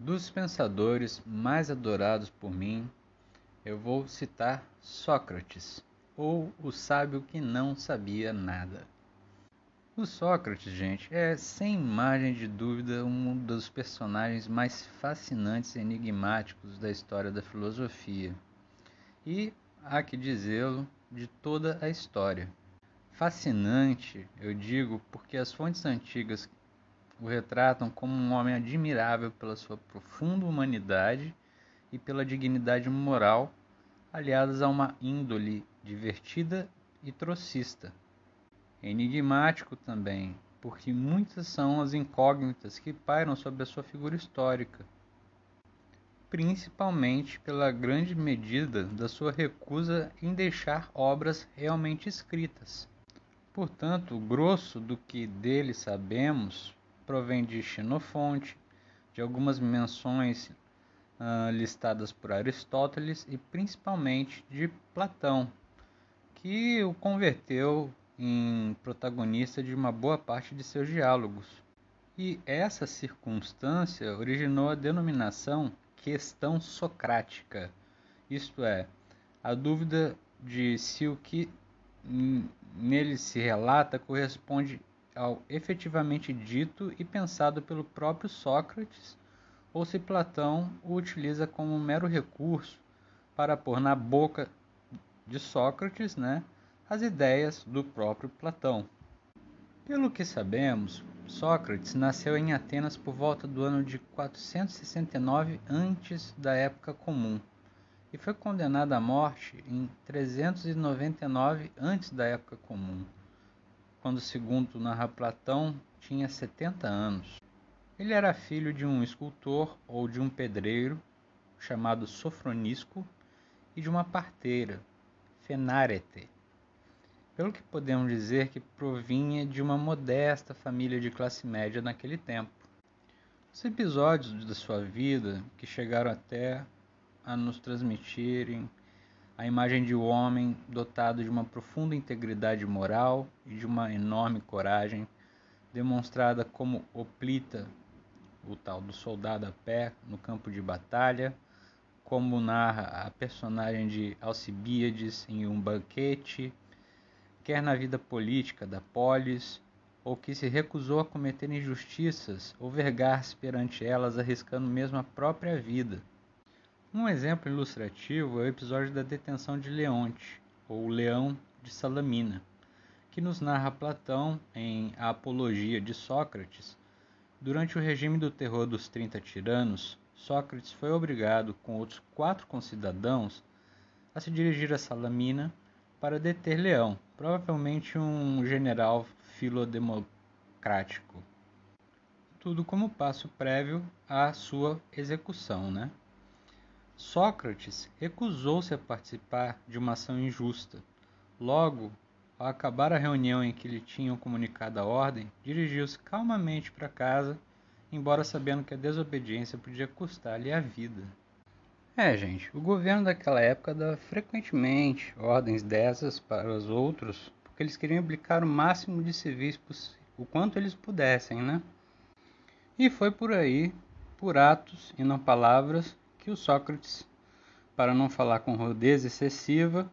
Dos pensadores mais adorados por mim, eu vou citar Sócrates, ou o sábio que não sabia nada. O Sócrates, gente, é sem margem de dúvida um dos personagens mais fascinantes e enigmáticos da história da filosofia. E, há que dizê-lo, de toda a história. Fascinante, eu digo, porque as fontes antigas o retratam como um homem admirável pela sua profunda humanidade e pela dignidade moral, aliadas a uma índole divertida e trocista. Enigmático também, porque muitas são as incógnitas que pairam sobre a sua figura histórica, principalmente pela grande medida da sua recusa em deixar obras realmente escritas. Portanto, o grosso do que dele sabemos provém de Xenofonte, de algumas menções uh, listadas por Aristóteles e principalmente de Platão, que o converteu em protagonista de uma boa parte de seus diálogos. E essa circunstância originou a denominação questão socrática, isto é, a dúvida de se o que nele se relata corresponde ao efetivamente dito e pensado pelo próprio Sócrates, ou se Platão o utiliza como um mero recurso para pôr na boca de Sócrates né, as ideias do próprio Platão. Pelo que sabemos, Sócrates nasceu em Atenas por volta do ano de 469 antes da época comum e foi condenado à morte em 399 antes da época comum quando, segundo narra Platão, tinha 70 anos. Ele era filho de um escultor ou de um pedreiro chamado Sofronisco e de uma parteira, Fenárete. Pelo que podemos dizer que provinha de uma modesta família de classe média naquele tempo. Os episódios da sua vida que chegaram até a nos transmitirem a imagem de um homem dotado de uma profunda integridade moral e de uma enorme coragem, demonstrada como Oplita, o tal do soldado a pé no campo de batalha, como narra a personagem de Alcibiades em um banquete, quer na vida política da polis, ou que se recusou a cometer injustiças ou vergar-se perante elas, arriscando mesmo a própria vida um exemplo ilustrativo é o episódio da detenção de Leonte, ou Leão de Salamina, que nos narra Platão em A Apologia de Sócrates. Durante o regime do terror dos Trinta Tiranos, Sócrates foi obrigado, com outros quatro concidadãos, a se dirigir a Salamina para deter Leão, provavelmente um general filodemocrático. Tudo como passo prévio à sua execução, né? Sócrates recusou-se a participar de uma ação injusta. Logo, ao acabar a reunião em que lhe tinham comunicado a ordem, dirigiu-se calmamente para casa, embora sabendo que a desobediência podia custar-lhe a vida. É, gente, o governo daquela época dava frequentemente ordens dessas para os outros, porque eles queriam aplicar o máximo de civis o quanto eles pudessem, né? E foi por aí, por atos e não palavras, que o Sócrates, para não falar com rudez excessiva,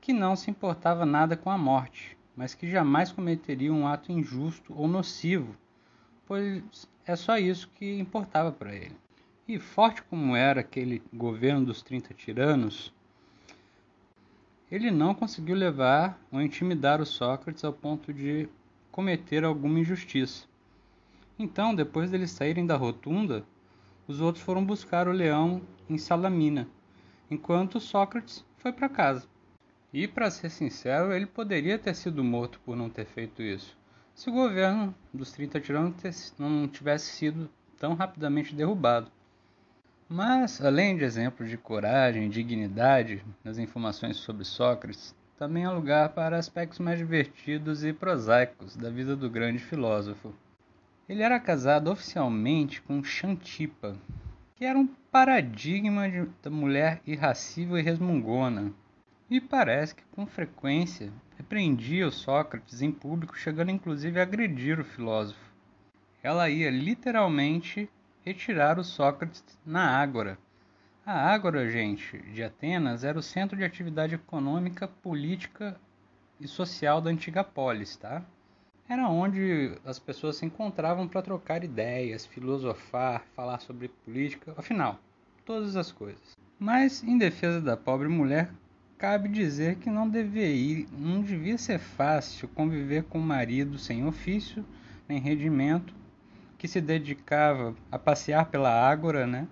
que não se importava nada com a morte, mas que jamais cometeria um ato injusto ou nocivo, pois é só isso que importava para ele. E forte como era aquele governo dos 30 tiranos, ele não conseguiu levar ou intimidar o Sócrates ao ponto de cometer alguma injustiça. Então, depois deles saírem da rotunda, os outros foram buscar o leão em Salamina, enquanto Sócrates foi para casa. E, para ser sincero, ele poderia ter sido morto por não ter feito isso, se o governo dos 30 tiranos não tivesse sido tão rapidamente derrubado. Mas, além de exemplos de coragem e dignidade nas informações sobre Sócrates, também há lugar para aspectos mais divertidos e prosaicos da vida do grande filósofo. Ele era casado oficialmente com Xantipa, que era um paradigma de, da mulher irracível e resmungona, e parece que com frequência repreendia o Sócrates em público, chegando inclusive a agredir o filósofo. Ela ia literalmente retiraram Sócrates na Ágora. A Ágora, gente, de Atenas era o centro de atividade econômica, política e social da antiga polis, tá? Era onde as pessoas se encontravam para trocar ideias, filosofar, falar sobre política, afinal, todas as coisas. Mas, em defesa da pobre mulher, cabe dizer que não devia, ir, não devia ser fácil conviver com um marido sem ofício nem rendimento, que se dedicava a passear pela ágora, né,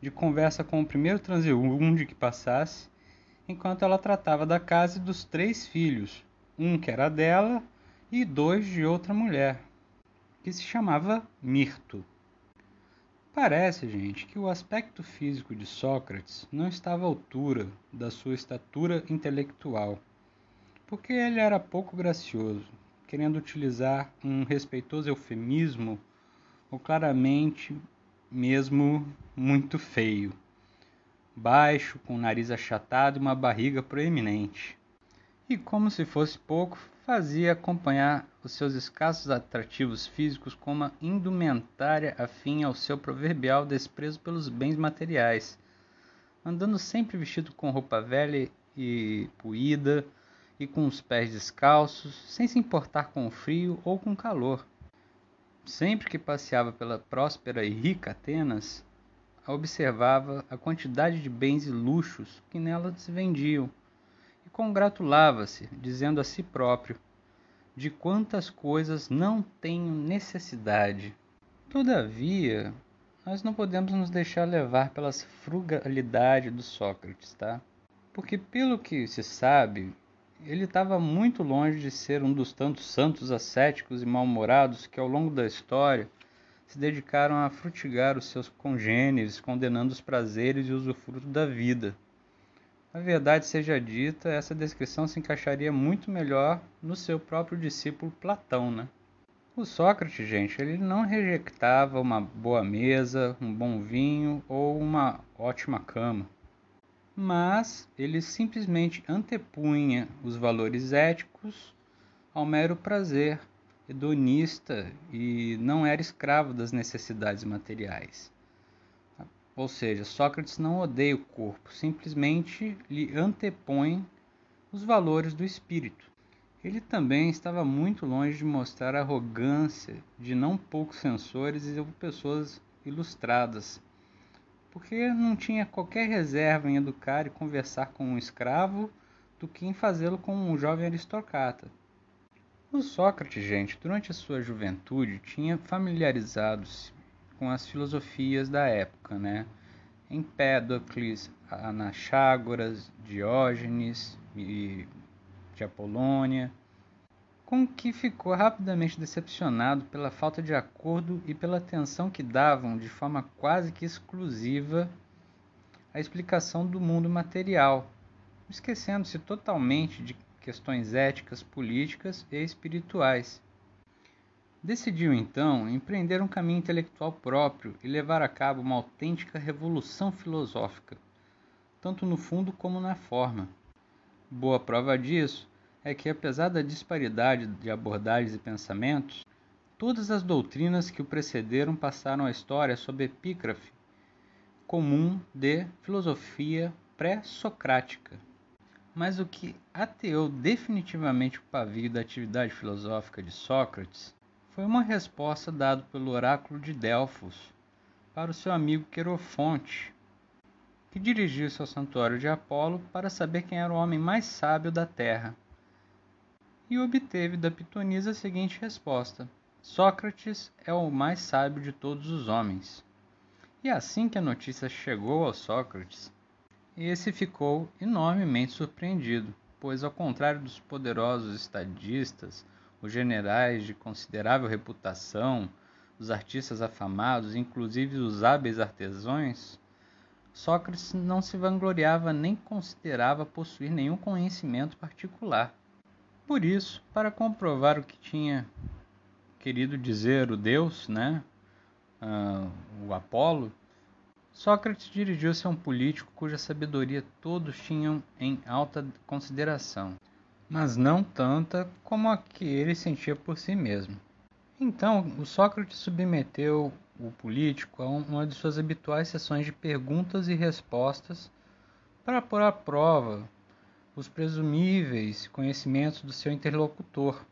de conversa com o primeiro transeunte que passasse, enquanto ela tratava da casa e dos três filhos, um que era dela e dois de outra mulher, que se chamava Mirto. Parece, gente, que o aspecto físico de Sócrates não estava à altura da sua estatura intelectual, porque ele era pouco gracioso, querendo utilizar um respeitoso eufemismo ou claramente mesmo muito feio, baixo, com o nariz achatado e uma barriga proeminente. E como se fosse pouco, fazia acompanhar os seus escassos atrativos físicos com uma indumentária afim ao seu proverbial desprezo pelos bens materiais, andando sempre vestido com roupa velha e puída e com os pés descalços, sem se importar com o frio ou com o calor. Sempre que passeava pela próspera e rica Atenas, observava a quantidade de bens e luxos que nela se vendiam congratulava-se, dizendo a si próprio: de quantas coisas não tenho necessidade. Todavia, nós não podemos nos deixar levar pela frugalidade do Sócrates, tá? Porque, pelo que se sabe, ele estava muito longe de ser um dos tantos santos ascéticos e mal-humorados que, ao longo da história, se dedicaram a frutigar os seus congêneres, condenando os prazeres e usufruto da vida. A verdade seja dita, essa descrição se encaixaria muito melhor no seu próprio discípulo Platão, né? O Sócrates, gente, ele não rejeitava uma boa mesa, um bom vinho ou uma ótima cama, mas ele simplesmente antepunha os valores éticos ao mero prazer hedonista e não era escravo das necessidades materiais. Ou seja, Sócrates não odeia o corpo, simplesmente lhe antepõe os valores do espírito. Ele também estava muito longe de mostrar a arrogância de não poucos censores e pessoas ilustradas, porque não tinha qualquer reserva em educar e conversar com um escravo do que em fazê-lo com um jovem aristocrata. O Sócrates, gente, durante a sua juventude, tinha familiarizado-se com as filosofias da época, né? Empédocles, Anaxágoras, Diógenes e de Apolônia, com que ficou rapidamente decepcionado pela falta de acordo e pela atenção que davam de forma quase que exclusiva à explicação do mundo material, esquecendo-se totalmente de questões éticas, políticas e espirituais. Decidiu então empreender um caminho intelectual próprio e levar a cabo uma autêntica revolução filosófica, tanto no fundo como na forma. Boa prova disso é que, apesar da disparidade de abordagens e pensamentos, todas as doutrinas que o precederam passaram à história sob epígrafe comum de filosofia pré-socrática. Mas o que ateou definitivamente o pavio da atividade filosófica de Sócrates foi uma resposta dada pelo oráculo de Delfos para o seu amigo Querofonte, que dirigiu-se ao santuário de Apolo para saber quem era o homem mais sábio da terra. E obteve da pitonisa a seguinte resposta: Sócrates é o mais sábio de todos os homens. E assim que a notícia chegou ao Sócrates, esse ficou enormemente surpreendido, pois, ao contrário dos poderosos estadistas, os generais de considerável reputação, os artistas afamados, inclusive os hábeis artesãos, Sócrates não se vangloriava nem considerava possuir nenhum conhecimento particular. Por isso, para comprovar o que tinha querido dizer o Deus, né, uh, o Apolo, Sócrates dirigiu-se a um político cuja sabedoria todos tinham em alta consideração mas não tanta como a que ele sentia por si mesmo. Então, o Sócrates submeteu o político a uma de suas habituais sessões de perguntas e respostas para pôr à prova os presumíveis conhecimentos do seu interlocutor,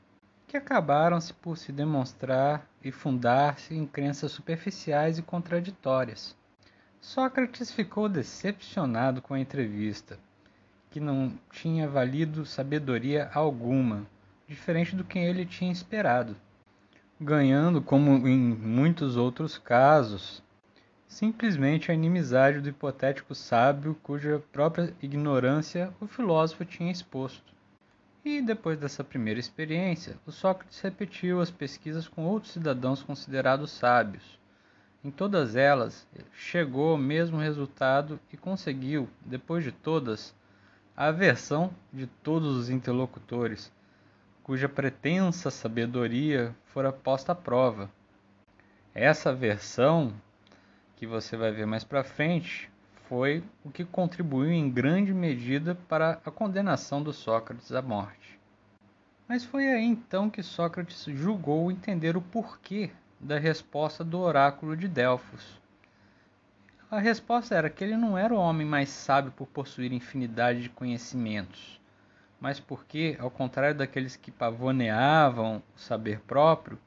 que acabaram-se por se demonstrar e fundar-se em crenças superficiais e contraditórias. Sócrates ficou decepcionado com a entrevista, que não tinha valido sabedoria alguma, diferente do que ele tinha esperado ganhando, como em muitos outros casos, simplesmente a inimizade do hipotético sábio cuja própria ignorância o filósofo tinha exposto. E depois dessa primeira experiência, o Sócrates repetiu as pesquisas com outros cidadãos considerados sábios. Em todas elas, chegou ao mesmo resultado e conseguiu, depois de todas, a aversão de todos os interlocutores, cuja pretensa sabedoria fora posta à prova. Essa versão, que você vai ver mais para frente, foi o que contribuiu em grande medida para a condenação do Sócrates à morte. Mas foi aí então que Sócrates julgou entender o porquê da resposta do oráculo de Delfos. A resposta era que ele não era o homem mais sábio por possuir infinidade de conhecimentos, mas porque, ao contrário daqueles que pavoneavam o saber próprio,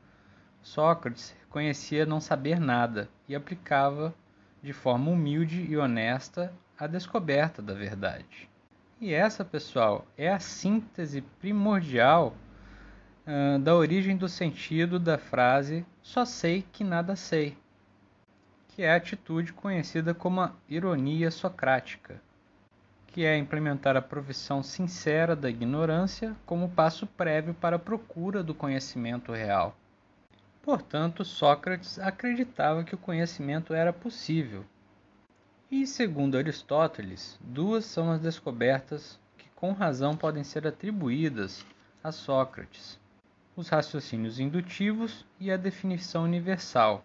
Sócrates reconhecia não saber nada e aplicava de forma humilde e honesta a descoberta da verdade. E essa, pessoal, é a síntese primordial uh, da origem do sentido da frase só sei que nada sei, que é a atitude conhecida como a ironia socrática que é implementar a profissão sincera da ignorância como passo prévio para a procura do conhecimento real. Portanto, Sócrates acreditava que o conhecimento era possível. E, segundo Aristóteles, duas são as descobertas que com razão podem ser atribuídas a Sócrates: os raciocínios indutivos e a definição universal.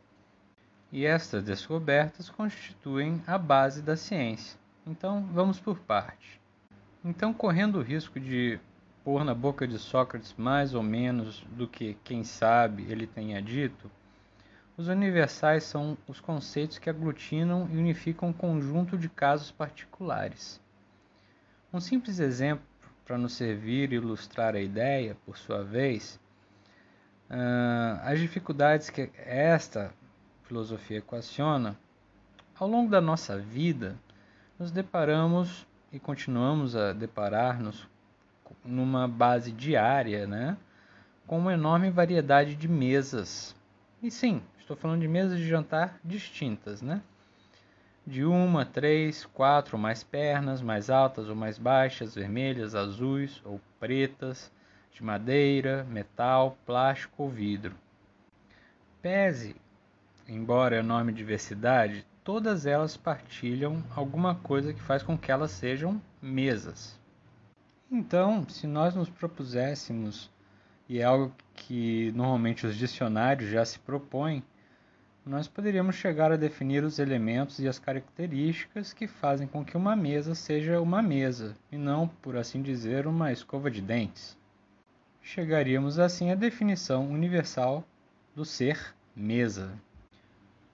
E estas descobertas constituem a base da ciência. Então, vamos por parte. Então, correndo o risco de pôr na boca de Sócrates mais ou menos do que, quem sabe, ele tenha dito, os universais são os conceitos que aglutinam e unificam um conjunto de casos particulares. Um simples exemplo para nos servir e ilustrar a ideia, por sua vez, uh, as dificuldades que esta filosofia equaciona, ao longo da nossa vida, nos deparamos e continuamos a deparar-nos numa base diária, né, com uma enorme variedade de mesas. E sim, estou falando de mesas de jantar distintas, né? De uma, três, quatro ou mais pernas, mais altas ou mais baixas, vermelhas, azuis ou pretas, de madeira, metal, plástico ou vidro. Pese, embora enorme diversidade, todas elas partilham alguma coisa que faz com que elas sejam mesas. Então, se nós nos propuséssemos, e é algo que normalmente os dicionários já se propõem, nós poderíamos chegar a definir os elementos e as características que fazem com que uma mesa seja uma mesa, e não, por assim dizer, uma escova de dentes. Chegaríamos assim à definição universal do ser mesa.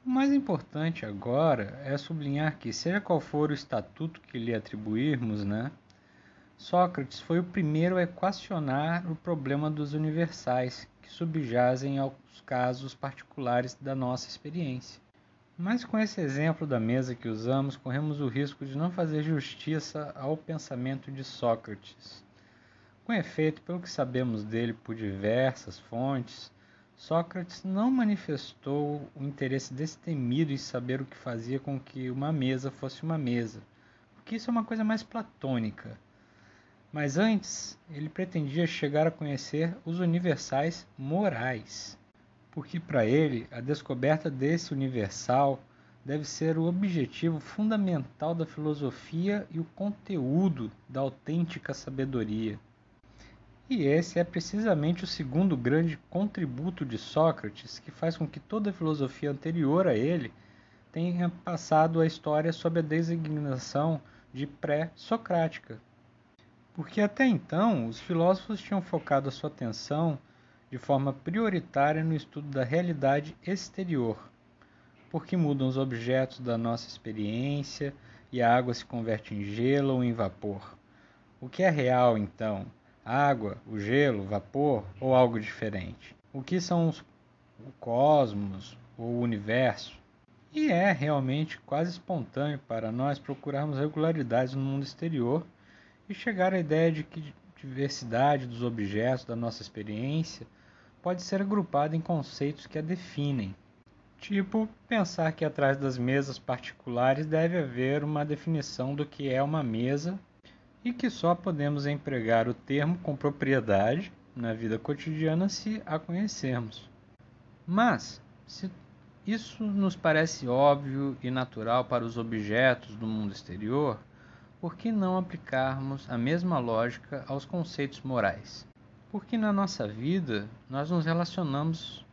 O mais importante agora é sublinhar que, seja qual for o estatuto que lhe atribuirmos, né, Sócrates foi o primeiro a equacionar o problema dos universais que subjazem aos casos particulares da nossa experiência. Mas com esse exemplo da mesa que usamos, corremos o risco de não fazer justiça ao pensamento de Sócrates. Com efeito, pelo que sabemos dele por diversas fontes, Sócrates não manifestou o interesse destemido em saber o que fazia com que uma mesa fosse uma mesa, porque isso é uma coisa mais platônica. Mas antes, ele pretendia chegar a conhecer os universais morais, porque para ele a descoberta desse universal deve ser o objetivo fundamental da filosofia e o conteúdo da autêntica sabedoria. E esse é precisamente o segundo grande contributo de Sócrates, que faz com que toda a filosofia anterior a ele tenha passado a história sob a designação de pré-socrática. Porque até então os filósofos tinham focado a sua atenção de forma prioritária no estudo da realidade exterior, porque mudam os objetos da nossa experiência e a água se converte em gelo ou em vapor. O que é real, então? Água, o gelo, vapor ou algo diferente? O que são os, o cosmos ou o universo? E é realmente quase espontâneo para nós procurarmos regularidades no mundo exterior e chegar à ideia de que diversidade dos objetos da nossa experiência pode ser agrupada em conceitos que a definem. Tipo, pensar que atrás das mesas particulares deve haver uma definição do que é uma mesa e que só podemos empregar o termo com propriedade na vida cotidiana se a conhecermos. Mas, se isso nos parece óbvio e natural para os objetos do mundo exterior, por que não aplicarmos a mesma lógica aos conceitos morais? Porque na nossa vida nós nos relacionamos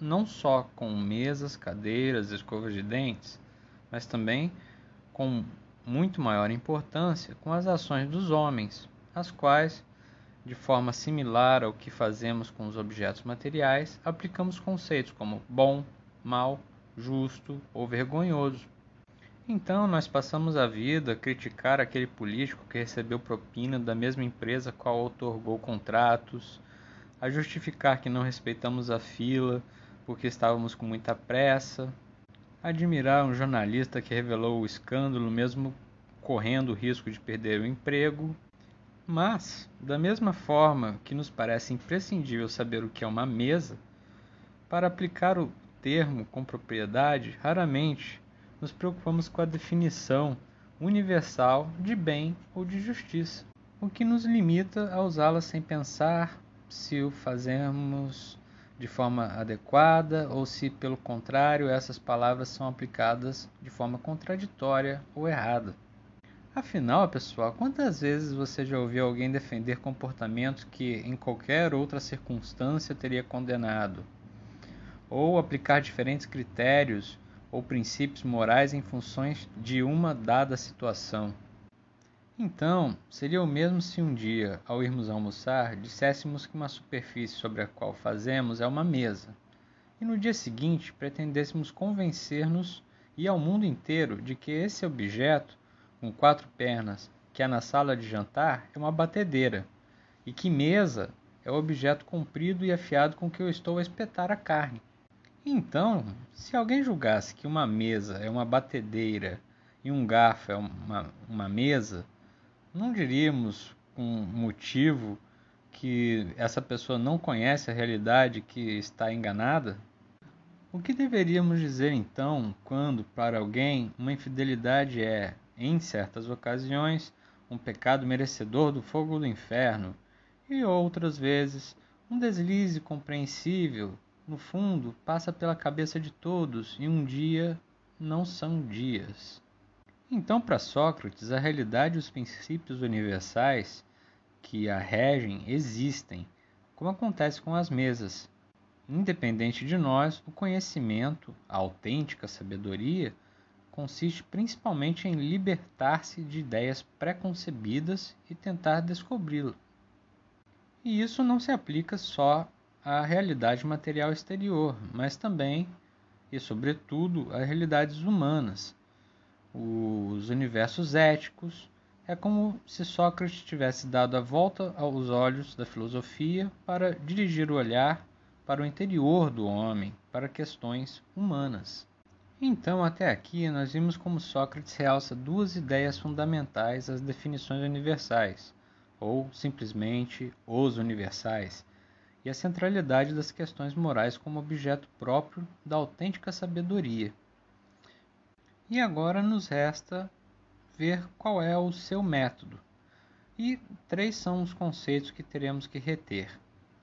não só com mesas, cadeiras, escovas de dentes, mas também com muito maior importância com as ações dos homens, as quais, de forma similar ao que fazemos com os objetos materiais, aplicamos conceitos como bom, mal, justo ou vergonhoso. Então, nós passamos a vida a criticar aquele político que recebeu propina da mesma empresa qual otorgou contratos, a justificar que não respeitamos a fila porque estávamos com muita pressa, admirar um jornalista que revelou o escândalo mesmo correndo o risco de perder o emprego. Mas, da mesma forma que nos parece imprescindível saber o que é uma mesa, para aplicar o termo com propriedade, raramente nos preocupamos com a definição universal de bem ou de justiça, o que nos limita a usá-la sem pensar se o fazemos de forma adequada ou se, pelo contrário, essas palavras são aplicadas de forma contraditória ou errada. Afinal, pessoal, quantas vezes você já ouviu alguém defender comportamentos que em qualquer outra circunstância teria condenado? Ou aplicar diferentes critérios ou princípios morais em funções de uma dada situação? Então, seria o mesmo se um dia, ao irmos almoçar, disséssemos que uma superfície sobre a qual fazemos é uma mesa, e no dia seguinte pretendêssemos convencer-nos e ao mundo inteiro de que esse objeto, com quatro pernas, que há na sala de jantar, é uma batedeira, e que mesa é o objeto comprido e afiado com que eu estou a espetar a carne. Então, se alguém julgasse que uma mesa é uma batedeira e um garfo é uma, uma mesa, não diríamos com motivo que essa pessoa não conhece a realidade que está enganada? O que deveríamos dizer então quando, para alguém, uma infidelidade é, em certas ocasiões, um pecado merecedor do fogo do inferno, e outras vezes, um deslize compreensível, no fundo, passa pela cabeça de todos e um dia não são dias? Então, para Sócrates, a realidade e os princípios universais que a regem existem, como acontece com as mesas. Independente de nós, o conhecimento, a autêntica sabedoria, consiste principalmente em libertar-se de ideias preconcebidas e tentar descobri-la. E isso não se aplica só à realidade material exterior, mas também e, sobretudo, às realidades humanas os universos éticos. É como se Sócrates tivesse dado a volta aos olhos da filosofia para dirigir o olhar para o interior do homem, para questões humanas. Então, até aqui, nós vimos como Sócrates realça duas ideias fundamentais às definições universais, ou simplesmente os universais, e a centralidade das questões morais como objeto próprio da autêntica sabedoria. E agora nos resta ver qual é o seu método. E três são os conceitos que teremos que reter: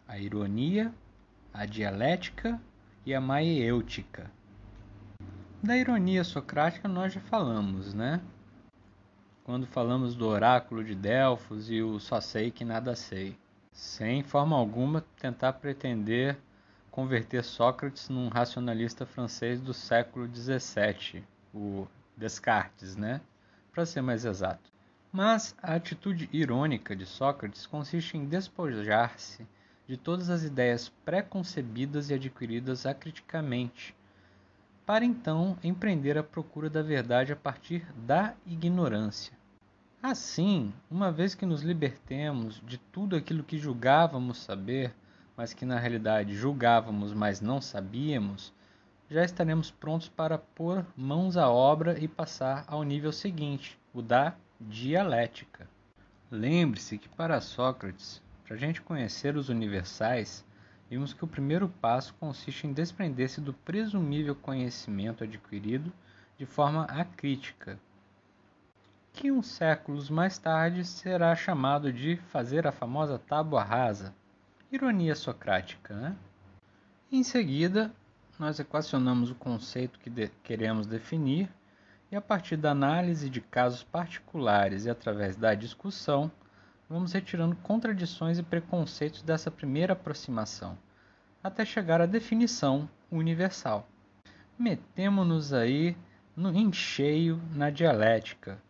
a ironia, a dialética e a maiêutica. Da ironia socrática nós já falamos, né? Quando falamos do oráculo de Delfos e o só sei que nada sei. Sem forma alguma tentar pretender converter Sócrates num racionalista francês do século XVII o Descartes, né? Para ser mais exato. Mas a atitude irônica de Sócrates consiste em despojar-se de todas as ideias pré-concebidas e adquiridas acriticamente, para então empreender a procura da verdade a partir da ignorância. Assim, uma vez que nos libertemos de tudo aquilo que julgávamos saber, mas que na realidade julgávamos, mas não sabíamos, já estaremos prontos para pôr mãos à obra e passar ao nível seguinte, o da dialética. Lembre-se que para Sócrates, para a gente conhecer os universais, vimos que o primeiro passo consiste em desprender-se do presumível conhecimento adquirido de forma acrítica, que uns séculos mais tarde será chamado de fazer a famosa tábua rasa. Ironia socrática, né? Em seguida, nós equacionamos o conceito que de queremos definir e, a partir da análise de casos particulares e através da discussão, vamos retirando contradições e preconceitos dessa primeira aproximação, até chegar à definição universal. Metemos-nos aí no em cheio na dialética,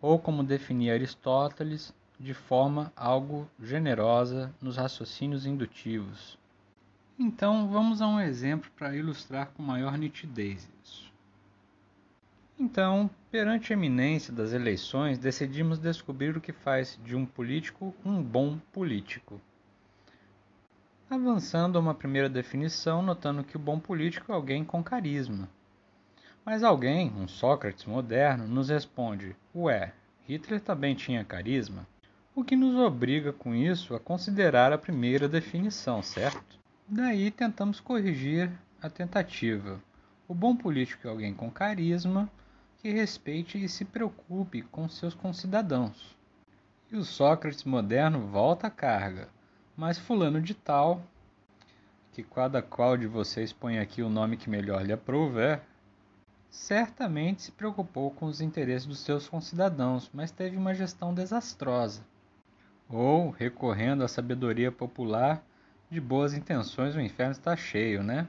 ou como definia Aristóteles, de forma algo generosa nos raciocínios indutivos. Então, vamos a um exemplo para ilustrar com maior nitidez isso. Então, perante a eminência das eleições, decidimos descobrir o que faz de um político um bom político. Avançando a uma primeira definição, notando que o bom político é alguém com carisma, mas alguém, um Sócrates moderno, nos responde: Ué, Hitler também tinha carisma? O que nos obriga com isso a considerar a primeira definição, certo? Daí tentamos corrigir a tentativa. O bom político é alguém com carisma, que respeite e se preocupe com seus concidadãos. E o Sócrates moderno volta à carga. Mas fulano de tal, que cada qual de vocês põe aqui o nome que melhor lhe aprouver, certamente se preocupou com os interesses dos seus concidadãos, mas teve uma gestão desastrosa. Ou, recorrendo à sabedoria popular, de boas intenções o inferno está cheio, né?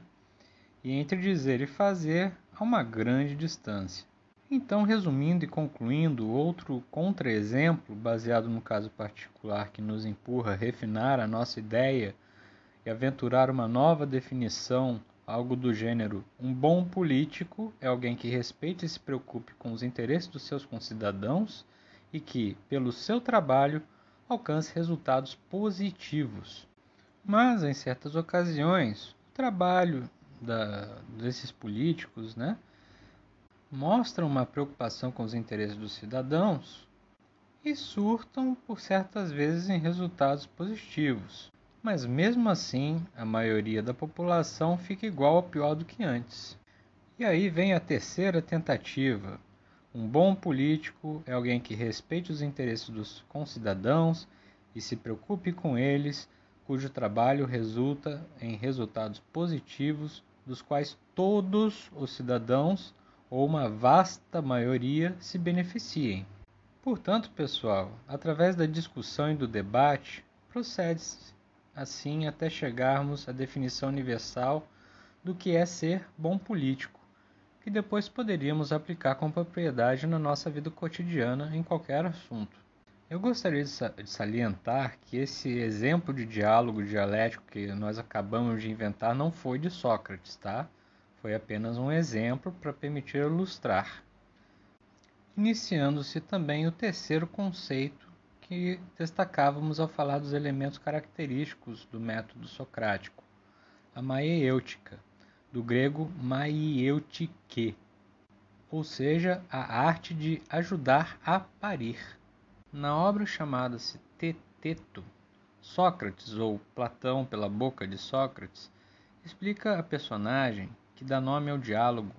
E entre dizer e fazer há uma grande distância. Então, resumindo e concluindo, outro contra-exemplo, baseado no caso particular que nos empurra a refinar a nossa ideia e aventurar uma nova definição algo do gênero: um bom político é alguém que respeite e se preocupe com os interesses dos seus concidadãos e que, pelo seu trabalho, alcance resultados positivos. Mas, em certas ocasiões, o trabalho da, desses políticos né, mostra uma preocupação com os interesses dos cidadãos e surtam, por certas vezes, em resultados positivos mas mesmo assim a maioria da população fica igual ou pior do que antes. E aí vem a terceira tentativa. Um bom político é alguém que respeite os interesses dos concidadãos e se preocupe com eles, cujo trabalho resulta em resultados positivos, dos quais todos os cidadãos, ou uma vasta maioria, se beneficiem. Portanto, pessoal, através da discussão e do debate, procede-se assim até chegarmos à definição universal do que é ser bom político, que depois poderíamos aplicar com propriedade na nossa vida cotidiana em qualquer assunto. Eu gostaria de salientar que esse exemplo de diálogo dialético que nós acabamos de inventar não foi de Sócrates, tá? Foi apenas um exemplo para permitir ilustrar. Iniciando-se também o terceiro conceito que destacávamos ao falar dos elementos característicos do método socrático, a maiêutica, do grego maieutike, ou seja, a arte de ajudar a parir. Na obra chamada-se Teteto, Sócrates, ou Platão pela boca de Sócrates, explica a personagem que dá nome ao diálogo,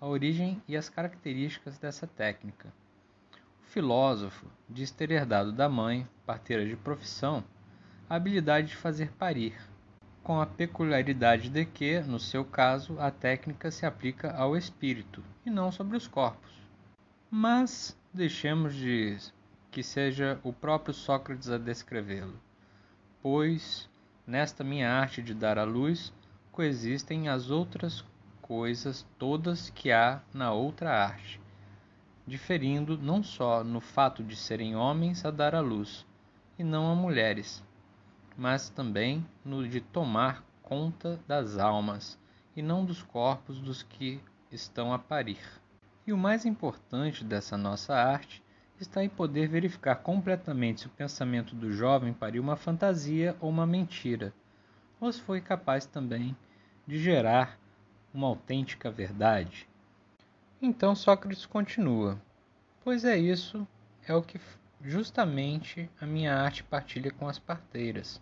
a origem e as características dessa técnica filósofo diz ter herdado da mãe, parteira de profissão, a habilidade de fazer parir, com a peculiaridade de que, no seu caso, a técnica se aplica ao espírito e não sobre os corpos. Mas deixemos de que seja o próprio Sócrates a descrevê-lo, pois nesta minha arte de dar à luz coexistem as outras coisas todas que há na outra arte diferindo não só no fato de serem homens a dar à luz, e não a mulheres, mas também no de tomar conta das almas e não dos corpos dos que estão a parir. E o mais importante dessa nossa arte está em poder verificar completamente se o pensamento do jovem pariu uma fantasia ou uma mentira, ou se foi capaz também de gerar uma autêntica verdade. Então Sócrates continua: Pois é isso, é o que justamente a minha arte partilha com as parteiras.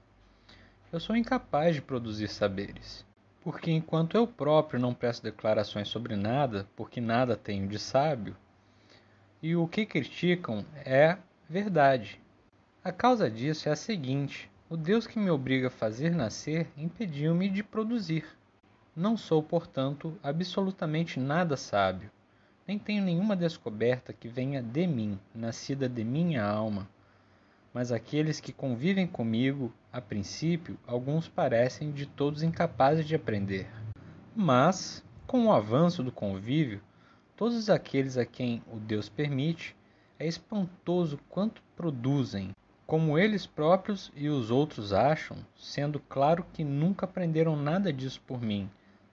Eu sou incapaz de produzir saberes, porque enquanto eu próprio não presto declarações sobre nada, porque nada tenho de sábio, e o que criticam é verdade. A causa disso é a seguinte: o Deus que me obriga a fazer nascer impediu-me de produzir. Não sou, portanto, absolutamente nada sábio, nem tenho nenhuma descoberta que venha de mim, nascida de minha alma. Mas aqueles que convivem comigo, a princípio, alguns parecem de todos incapazes de aprender. Mas, com o avanço do convívio, todos aqueles a quem o Deus permite, é espantoso quanto produzem, como eles próprios e os outros acham, sendo claro que nunca aprenderam nada disso por mim,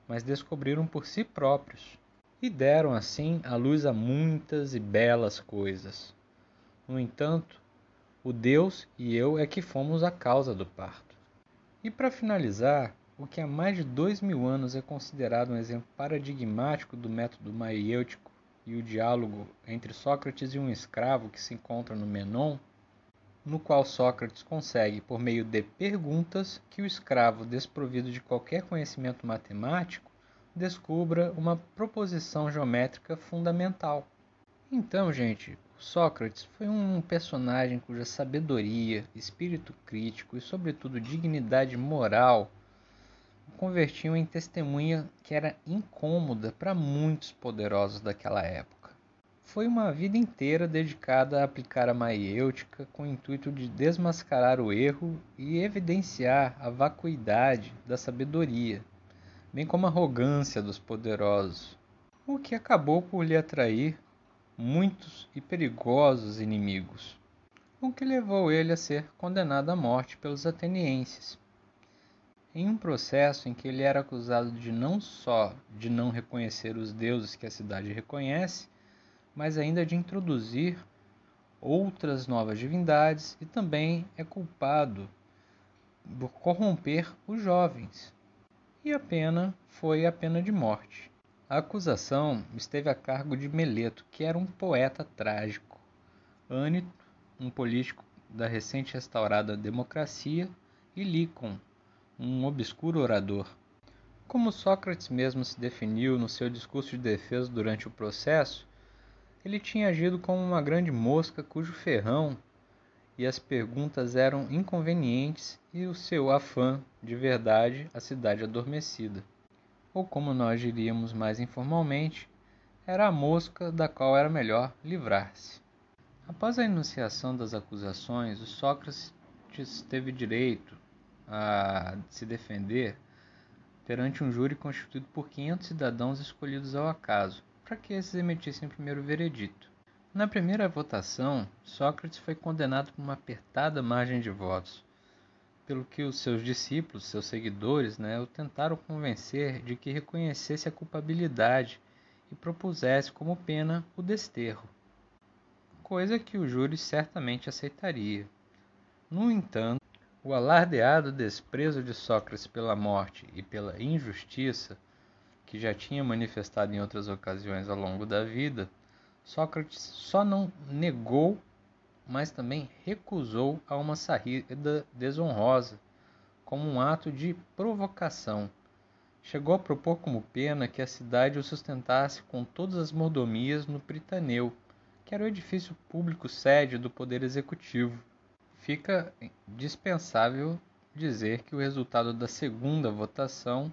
mas descobriram por si próprios, e deram assim a luz a muitas e belas coisas. No entanto, o Deus e eu é que fomos a causa do parto. E para finalizar, o que há mais de dois mil anos é considerado um exemplo paradigmático do método maiêutico e o diálogo entre Sócrates e um escravo que se encontra no Menon, no qual Sócrates consegue, por meio de perguntas, que o escravo, desprovido de qualquer conhecimento matemático, descubra uma proposição geométrica fundamental. Então, gente, Sócrates foi um personagem cuja sabedoria, espírito crítico e, sobretudo, dignidade moral convertiam em testemunha que era incômoda para muitos poderosos daquela época. Foi uma vida inteira dedicada a aplicar a maiêutica com o intuito de desmascarar o erro e evidenciar a vacuidade da sabedoria, bem como a arrogância dos poderosos, o que acabou por lhe atrair muitos e perigosos inimigos, o que levou ele a ser condenado à morte pelos atenienses. Em um processo em que ele era acusado de não só de não reconhecer os deuses que a cidade reconhece, mas ainda de introduzir outras novas divindades e também é culpado por corromper os jovens. E a pena foi a pena de morte. A acusação esteve a cargo de Meleto, que era um poeta trágico, Ânito, um político da recente restaurada democracia, e Licon, um obscuro orador. Como Sócrates mesmo se definiu no seu discurso de defesa durante o processo, ele tinha agido como uma grande mosca cujo ferrão e as perguntas eram inconvenientes e o seu afã de verdade a cidade adormecida. Ou como nós diríamos mais informalmente, era a mosca da qual era melhor livrar-se. Após a enunciação das acusações, o Sócrates teve direito a se defender perante um júri constituído por 500 cidadãos escolhidos ao acaso, para que esses emitissem o primeiro veredito. Na primeira votação, Sócrates foi condenado por uma apertada margem de votos, pelo que os seus discípulos, seus seguidores, né, o tentaram convencer de que reconhecesse a culpabilidade e propusesse como pena o desterro, coisa que o júri certamente aceitaria. No entanto, o alardeado desprezo de Sócrates pela morte e pela injustiça que já tinha manifestado em outras ocasiões ao longo da vida, Sócrates só não negou, mas também recusou a uma saída desonrosa, como um ato de provocação. Chegou a propor como pena que a cidade o sustentasse com todas as mordomias no Pritaneu, que era o edifício público sede do Poder Executivo. Fica dispensável dizer que o resultado da segunda votação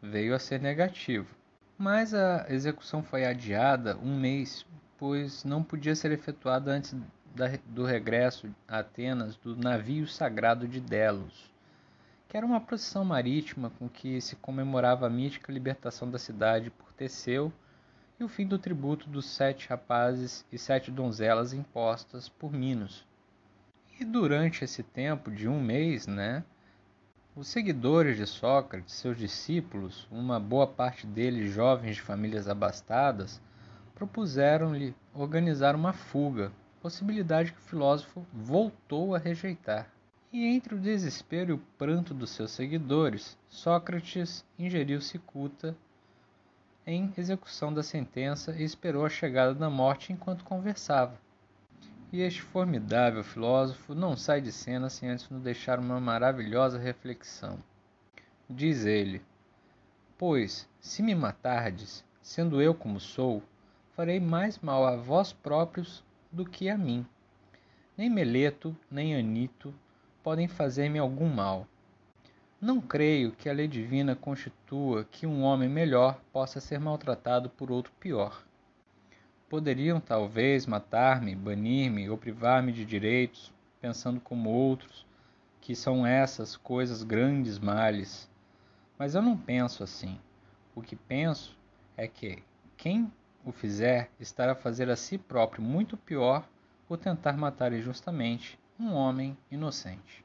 veio a ser negativo. Mas a execução foi adiada um mês, pois não podia ser efetuada antes da, do regresso a Atenas do navio sagrado de Delos, que era uma procissão marítima com que se comemorava a mítica libertação da cidade por Teseu e o fim do tributo dos sete rapazes e sete donzelas impostas por Minos. E durante esse tempo de um mês, né, Os seguidores de Sócrates, seus discípulos, uma boa parte deles jovens de famílias abastadas, propuseram-lhe organizar uma fuga, possibilidade que o filósofo voltou a rejeitar. E entre o desespero e o pranto dos seus seguidores, Sócrates ingeriu cicuta em execução da sentença e esperou a chegada da morte enquanto conversava. E este formidável filósofo não sai de cena sem antes nos deixar uma maravilhosa reflexão. Diz ele: Pois, se me matardes, sendo eu como sou, farei mais mal a vós próprios do que a mim. Nem Meleto, nem Anito podem fazer-me algum mal. Não creio que a lei divina constitua que um homem melhor possa ser maltratado por outro pior. Poderiam talvez matar-me, banir-me ou privar-me de direitos, pensando como outros, que são essas coisas grandes males. Mas eu não penso assim. O que penso é que quem o fizer estará a fazer a si próprio muito pior ou tentar matar injustamente um homem inocente.